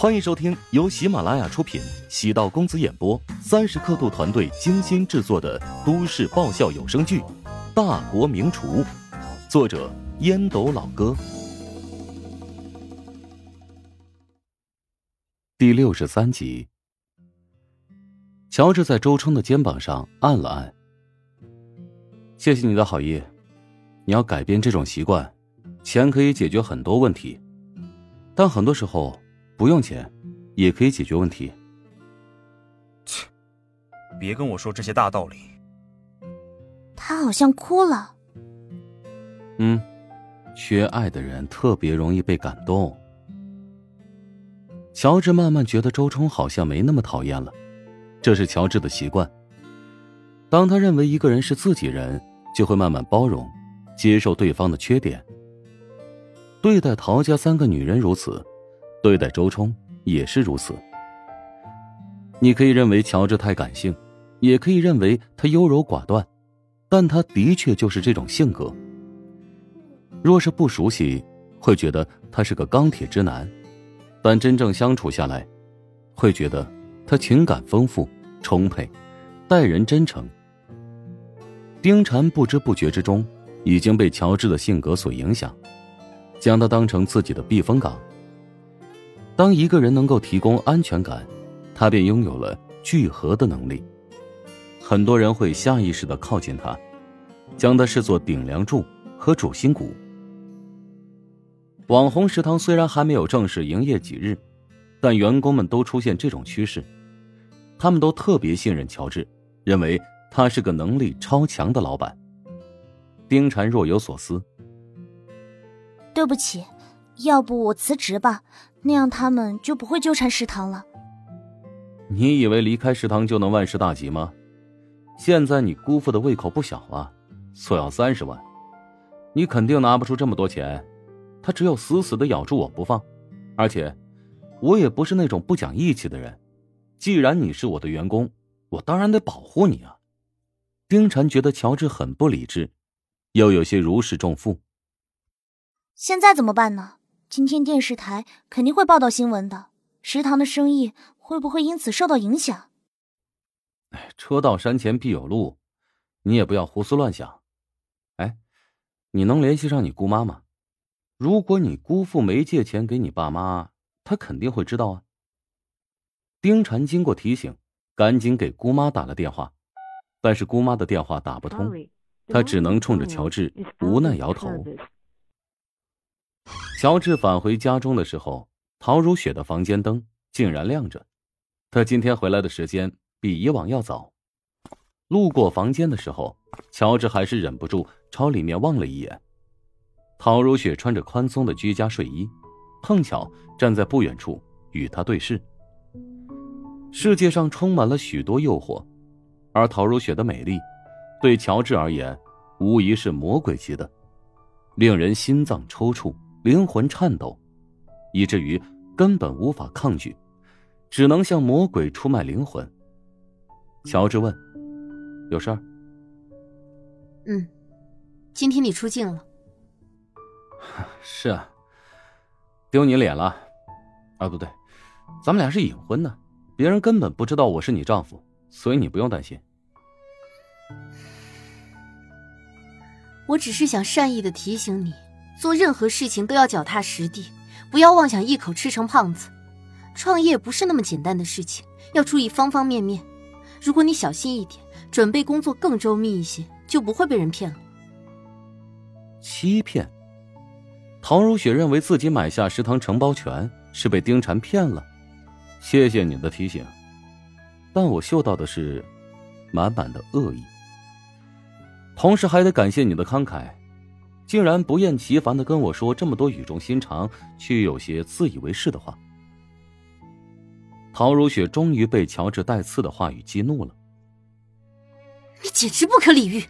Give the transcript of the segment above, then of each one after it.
欢迎收听由喜马拉雅出品、喜道公子演播、三十刻度团队精心制作的都市爆笑有声剧《大国名厨》，作者烟斗老哥，第六十三集。乔治在周冲的肩膀上按了按，谢谢你的好意。你要改变这种习惯，钱可以解决很多问题，但很多时候。不用钱，也可以解决问题。切，别跟我说这些大道理。他好像哭了。嗯，缺爱的人特别容易被感动。乔治慢慢觉得周冲好像没那么讨厌了，这是乔治的习惯。当他认为一个人是自己人，就会慢慢包容、接受对方的缺点。对待陶家三个女人如此。对待周冲也是如此。你可以认为乔治太感性，也可以认为他优柔寡断，但他的确就是这种性格。若是不熟悉，会觉得他是个钢铁直男，但真正相处下来，会觉得他情感丰富、充沛，待人真诚。丁禅不知不觉之中已经被乔治的性格所影响，将他当成自己的避风港。当一个人能够提供安全感，他便拥有了聚合的能力。很多人会下意识的靠近他，将他视作顶梁柱和主心骨。网红食堂虽然还没有正式营业几日，但员工们都出现这种趋势，他们都特别信任乔治，认为他是个能力超强的老板。丁婵若有所思：“对不起，要不我辞职吧。”那样他们就不会纠缠食堂了。你以为离开食堂就能万事大吉吗？现在你姑父的胃口不小啊，索要三十万，你肯定拿不出这么多钱。他只有死死的咬住我不放，而且我也不是那种不讲义气的人。既然你是我的员工，我当然得保护你啊。丁婵觉得乔治很不理智，又有些如释重负。现在怎么办呢？今天电视台肯定会报道新闻的，食堂的生意会不会因此受到影响？哎，车到山前必有路，你也不要胡思乱想。哎，你能联系上你姑妈吗？如果你姑父没借钱给你爸妈，他肯定会知道啊。丁婵经过提醒，赶紧给姑妈打了电话，但是姑妈的电话打不通，她只能冲着乔治无奈摇头。乔治返回家中的时候，陶如雪的房间灯竟然亮着。他今天回来的时间比以往要早。路过房间的时候，乔治还是忍不住朝里面望了一眼。陶如雪穿着宽松的居家睡衣，碰巧站在不远处与他对视。世界上充满了许多诱惑，而陶如雪的美丽，对乔治而言，无疑是魔鬼级的，令人心脏抽搐。灵魂颤抖，以至于根本无法抗拒，只能向魔鬼出卖灵魂。乔治问：“有事儿？”“嗯，今天你出镜了。”“是啊，丢你脸了。啊，不对，咱们俩是隐婚呢，别人根本不知道我是你丈夫，所以你不用担心。”“我只是想善意的提醒你。”做任何事情都要脚踏实地，不要妄想一口吃成胖子。创业不是那么简单的事情，要注意方方面面。如果你小心一点，准备工作更周密一些，就不会被人骗了。欺骗？唐如雪认为自己买下食堂承包权是被丁禅骗了。谢谢你的提醒，但我嗅到的是满满的恶意。同时还得感谢你的慷慨。竟然不厌其烦的跟我说这么多语重心长却有些自以为是的话。陶如雪终于被乔治带刺的话语激怒了。你简直不可理喻！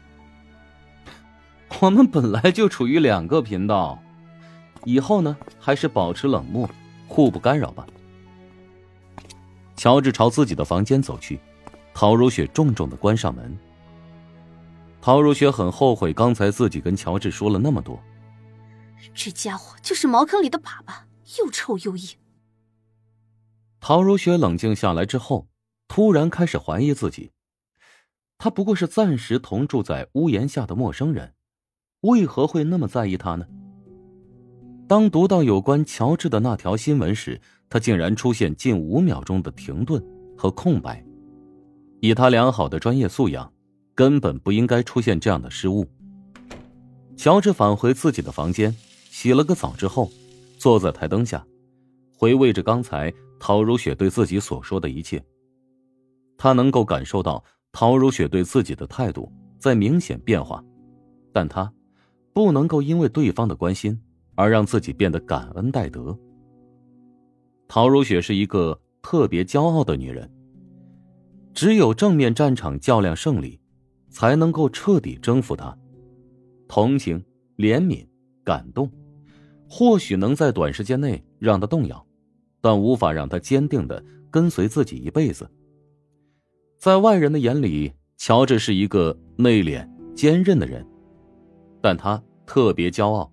我们本来就处于两个频道，以后呢还是保持冷漠，互不干扰吧。乔治朝自己的房间走去，陶如雪重重的关上门。陶如雪很后悔刚才自己跟乔治说了那么多。这家伙就是茅坑里的粑粑，又臭又硬。陶如雪冷静下来之后，突然开始怀疑自己。他不过是暂时同住在屋檐下的陌生人，为何会那么在意他呢？当读到有关乔治的那条新闻时，他竟然出现近五秒钟的停顿和空白。以他良好的专业素养，根本不应该出现这样的失误。乔治返回自己的房间，洗了个澡之后，坐在台灯下，回味着刚才陶如雪对自己所说的一切。他能够感受到。陶如雪对自己的态度在明显变化，但她不能够因为对方的关心而让自己变得感恩戴德。陶如雪是一个特别骄傲的女人，只有正面战场较量胜利，才能够彻底征服他。同情、怜悯、感动，或许能在短时间内让他动摇，但无法让他坚定的跟随自己一辈子。在外人的眼里，乔治是一个内敛、坚韧的人，但他特别骄傲，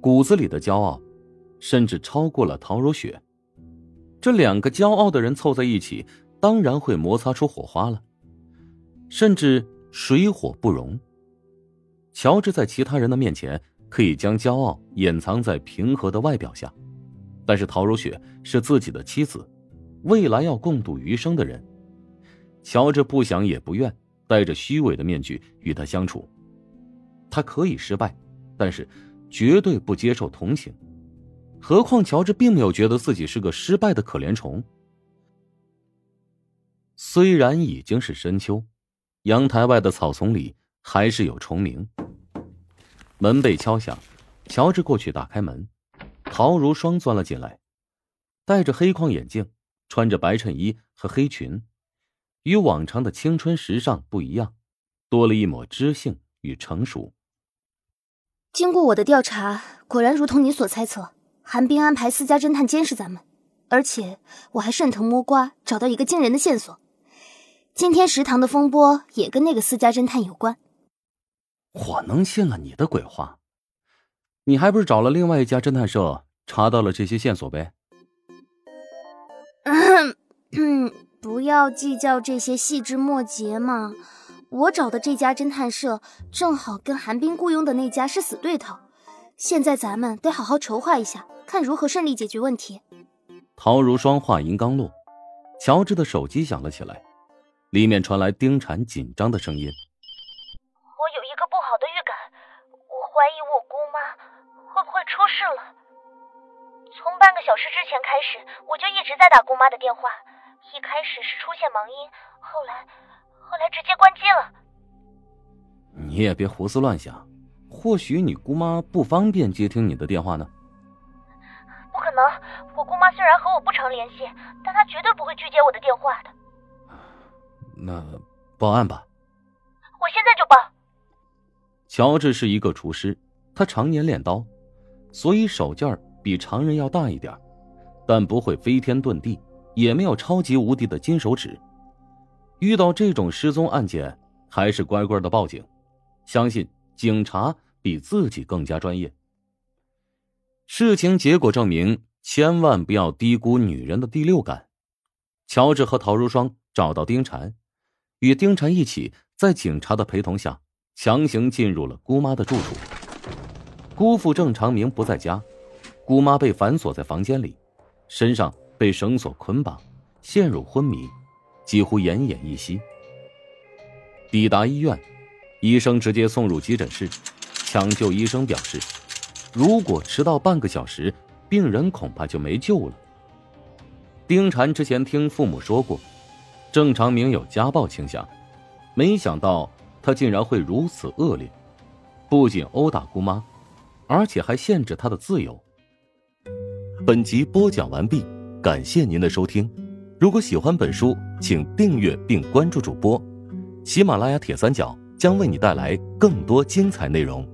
骨子里的骄傲，甚至超过了陶如雪。这两个骄傲的人凑在一起，当然会摩擦出火花了，甚至水火不容。乔治在其他人的面前可以将骄傲掩藏在平和的外表下，但是陶如雪是自己的妻子，未来要共度余生的人。乔治不想也不愿戴着虚伪的面具与他相处。他可以失败，但是绝对不接受同情。何况乔治并没有觉得自己是个失败的可怜虫。虽然已经是深秋，阳台外的草丛里还是有虫鸣。门被敲响，乔治过去打开门，陶如霜钻了进来，戴着黑框眼镜，穿着白衬衣和黑裙。与往常的青春时尚不一样，多了一抹知性与成熟。经过我的调查，果然如同你所猜测，韩冰安排私家侦探监视咱们，而且我还顺藤摸瓜找到一个惊人的线索。今天食堂的风波也跟那个私家侦探有关。我能信了你的鬼话？你还不是找了另外一家侦探社，查到了这些线索呗？嗯。不要计较这些细枝末节嘛！我找的这家侦探社正好跟韩冰雇佣的那家是死对头，现在咱们得好好筹划一下，看如何顺利解决问题。陶如霜话音刚落，乔治的手机响了起来，里面传来丁婵紧张的声音：“我有一个不好的预感，我怀疑我姑妈会不会出事了。从半个小时之前开始，我就一直在打姑妈的电话。”一开始是出现忙音，后来，后来直接关机了。你也别胡思乱想，或许你姑妈不方便接听你的电话呢。不可能，我姑妈虽然和我不常联系，但她绝对不会拒接我的电话的。那报案吧。我现在就报。乔治是一个厨师，他常年练刀，所以手劲儿比常人要大一点，但不会飞天遁地。也没有超级无敌的金手指，遇到这种失踪案件，还是乖乖的报警。相信警察比自己更加专业。事情结果证明，千万不要低估女人的第六感。乔治和陶如霜找到丁婵，与丁婵一起在警察的陪同下，强行进入了姑妈的住处。姑父郑长明不在家，姑妈被反锁在房间里，身上。被绳索捆绑，陷入昏迷，几乎奄奄一息。抵达医院，医生直接送入急诊室。抢救医生表示，如果迟到半个小时，病人恐怕就没救了。丁婵之前听父母说过，郑长明有家暴倾向，没想到他竟然会如此恶劣，不仅殴打姑妈，而且还限制她的自由。本集播讲完毕。感谢您的收听，如果喜欢本书，请订阅并关注主播。喜马拉雅铁三角将为你带来更多精彩内容。